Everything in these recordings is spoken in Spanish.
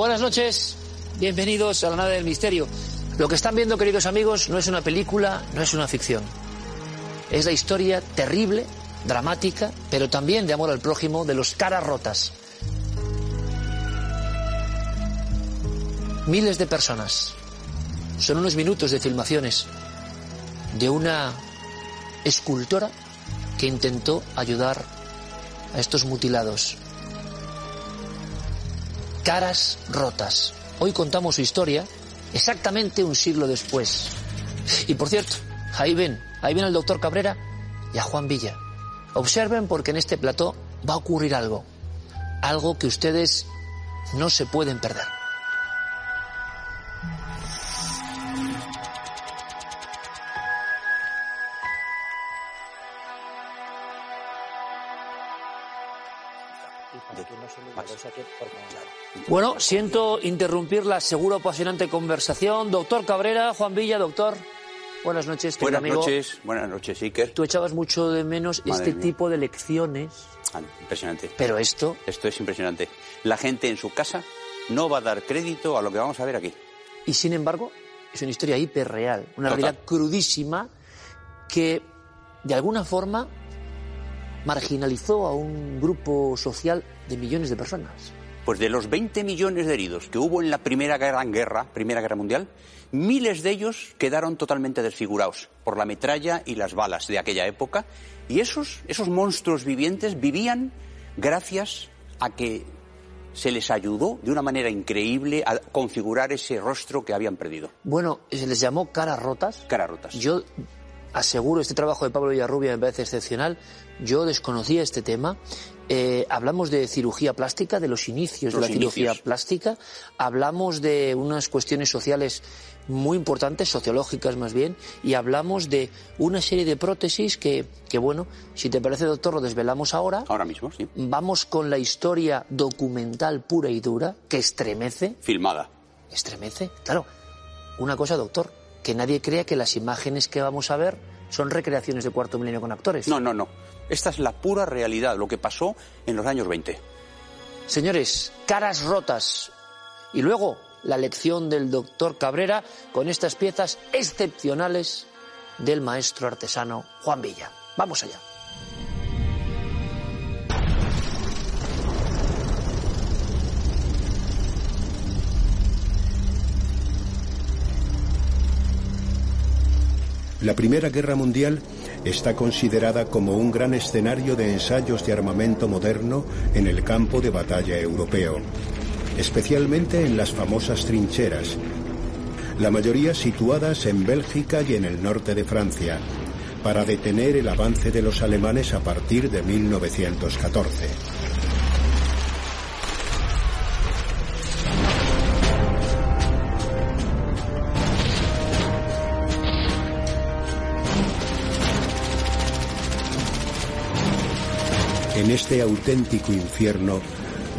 Buenas noches, bienvenidos a la nave del misterio. Lo que están viendo, queridos amigos, no es una película, no es una ficción. Es la historia terrible, dramática, pero también de amor al prójimo de los caras rotas. Miles de personas. Son unos minutos de filmaciones de una escultora que intentó ayudar a estos mutilados caras rotas. Hoy contamos su historia exactamente un siglo después. Y por cierto, ahí ven, ahí ven al doctor Cabrera y a Juan Villa. Observen porque en este plató va a ocurrir algo. Algo que ustedes no se pueden perder. Bueno, siento interrumpir la seguro apasionante conversación. Doctor Cabrera, Juan Villa, doctor. Buenas noches, querido Buenas amigo. noches, buenas noches, Iker. Tú echabas mucho de menos Madre este mía. tipo de lecciones, Ah, impresionante. pero esto, Esto es impresionante. La gente en su casa no va a dar crédito a lo que vamos a ver aquí. y sin embargo, es una historia hiperreal, una Total. realidad crudísima que de alguna forma marginalizó a un grupo social de millones de personas. Pues de los 20 millones de heridos que hubo en la Primera Gran Guerra, Primera Guerra Mundial, miles de ellos quedaron totalmente desfigurados por la metralla y las balas de aquella época. Y esos, esos monstruos vivientes vivían gracias a que se les ayudó de una manera increíble a configurar ese rostro que habían perdido. Bueno, se les llamó caras rotas. Caras rotas. Yo aseguro, este trabajo de Pablo Villarrubia me parece excepcional. Yo desconocía este tema. Eh, hablamos de cirugía plástica, de los inicios Los de la cirugía plástica. Hablamos de unas cuestiones sociales muy importantes, sociológicas más bien, y hablamos de una serie de prótesis que, que bueno, si te parece, doctor, lo desvelamos ahora. Ahora mismo, sí. Vamos con la historia documental pura y dura, que estremece, Filmada. estremece. Claro, una cosa, doctor, que nadie crea que las imágenes que vamos a ver son recreaciones de cuarto milenio con actores. No, no, no. Esta es la pura realidad, lo que pasó en los años 20. Señores, caras rotas. Y luego la lección del doctor Cabrera con estas piezas excepcionales del maestro artesano Juan Villa. Vamos allá. La Primera Guerra Mundial está considerada como un gran escenario de ensayos de armamento moderno en el campo de batalla europeo, especialmente en las famosas trincheras, la mayoría situadas en Bélgica y en el norte de Francia, para detener el avance de los alemanes a partir de 1914. En este auténtico infierno,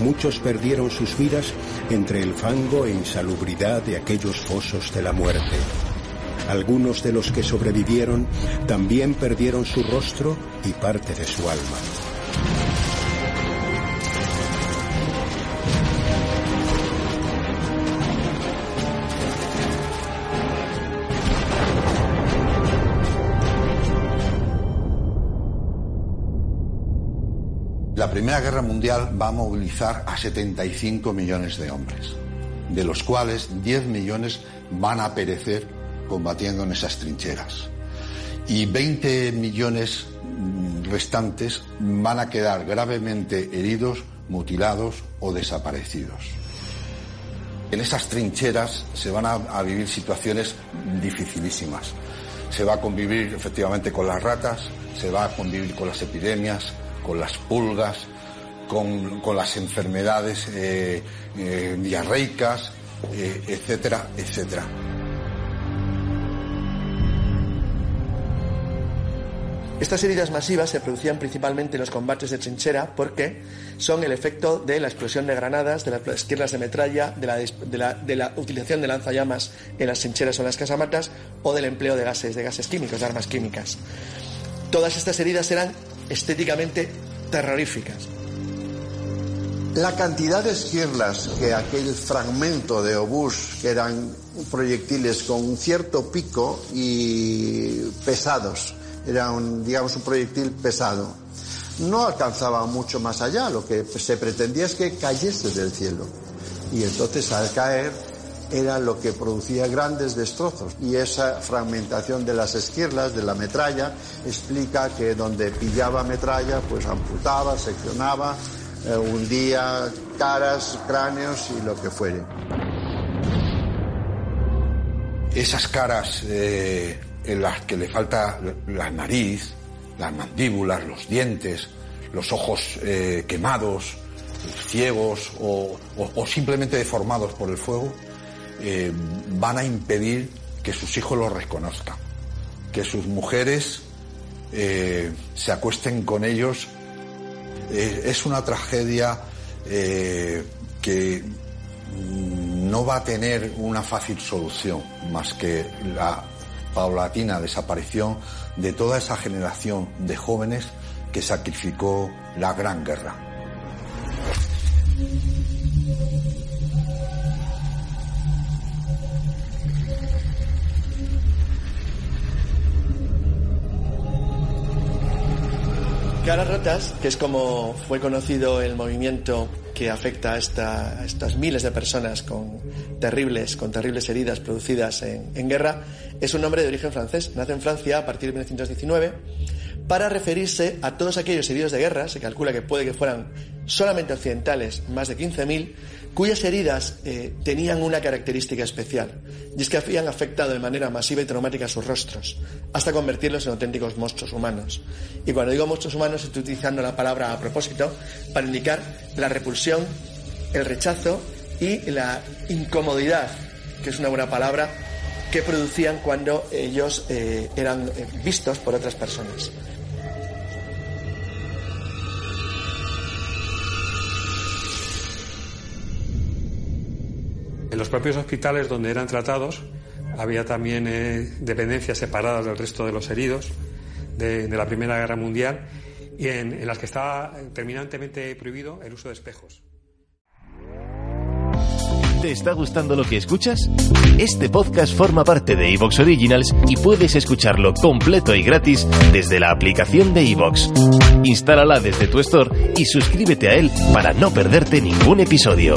muchos perdieron sus vidas entre el fango e insalubridad de aquellos fosos de la muerte. Algunos de los que sobrevivieron también perdieron su rostro y parte de su alma. La Primera Guerra Mundial va a movilizar a 75 millones de hombres, de los cuales 10 millones van a perecer combatiendo en esas trincheras. Y 20 millones mm, restantes van a quedar gravemente heridos, mutilados o desaparecidos. En esas trincheras se van a, a vivir situaciones dificilísimas. se va a convivir efectivamente con las ratas, se va a convivir con las epidemias, con las pulgas, con, las enfermedades eh, eh, diarreicas, eh, etcétera, etcétera. Estas heridas masivas se producían principalmente en los combates de trinchera porque son el efecto de la explosión de granadas, de las esquirlas de metralla, de la, de la, utilización de lanzallamas en las trincheras o en las casamatas o del empleo de gases, de gases químicos, de armas químicas. Todas estas heridas eran estéticamente terroríficas. La cantidad de esquirlas que aquel fragmento de obús, que eran proyectiles con cierto pico y pesados, era un, digamos, un proyectil pesado. No alcanzaba mucho más allá, lo que se pretendía es que cayese del cielo. Y entonces al caer era lo que producía grandes destrozos. Y esa fragmentación de las esquirlas, de la metralla, explica que donde pillaba metralla, pues amputaba, seccionaba, eh, hundía caras, cráneos y lo que fuere. Esas caras eh, en las que le falta la nariz, las mandíbulas, los dientes, los ojos eh, quemados, ciegos o, simplemente deformados por el fuego, eh, van a impedir que sus hijos los reconozcan, que sus mujeres eh, se acuesten con ellos. es una tragedia que no va a tener una fácil solución más que la paulatina desaparición de toda esa generación de jóvenes que sacrificó la Gran Guerra. Caras Rotas, que es como fue conocido el movimiento que afecta a, estas miles de personas con terribles, con terribles heridas producidas en, en, guerra, es un nombre de origen francés. Nace en Francia a partir de 1919 para referirse a todos aquellos heridos de guerra, se calcula que puede que fueran solamente occidentales, más de 15.000, cuyas heridas eh, tenían una característica especial, y es que habían afectado de manera masiva y traumática sus rostros, hasta convertirlos en auténticos monstruos humanos. Y cuando digo monstruos humanos estoy utilizando la palabra a propósito para indicar la repulsión, el rechazo y la incomodidad, que es una buena palabra, que producían cuando ellos eh, eran eh, vistos por otras personas. En los propios hospitales donde eran tratados había también eh, dependencias separadas del resto de los heridos de, la Primera Guerra Mundial y en, las que estaba terminantemente prohibido el uso de espejos. ¿Te está gustando lo que escuchas? Este podcast forma parte de Evox Originals y puedes escucharlo completo y gratis desde la aplicación de Evox. Instálala desde tu store y suscríbete a él para no perderte ningún episodio.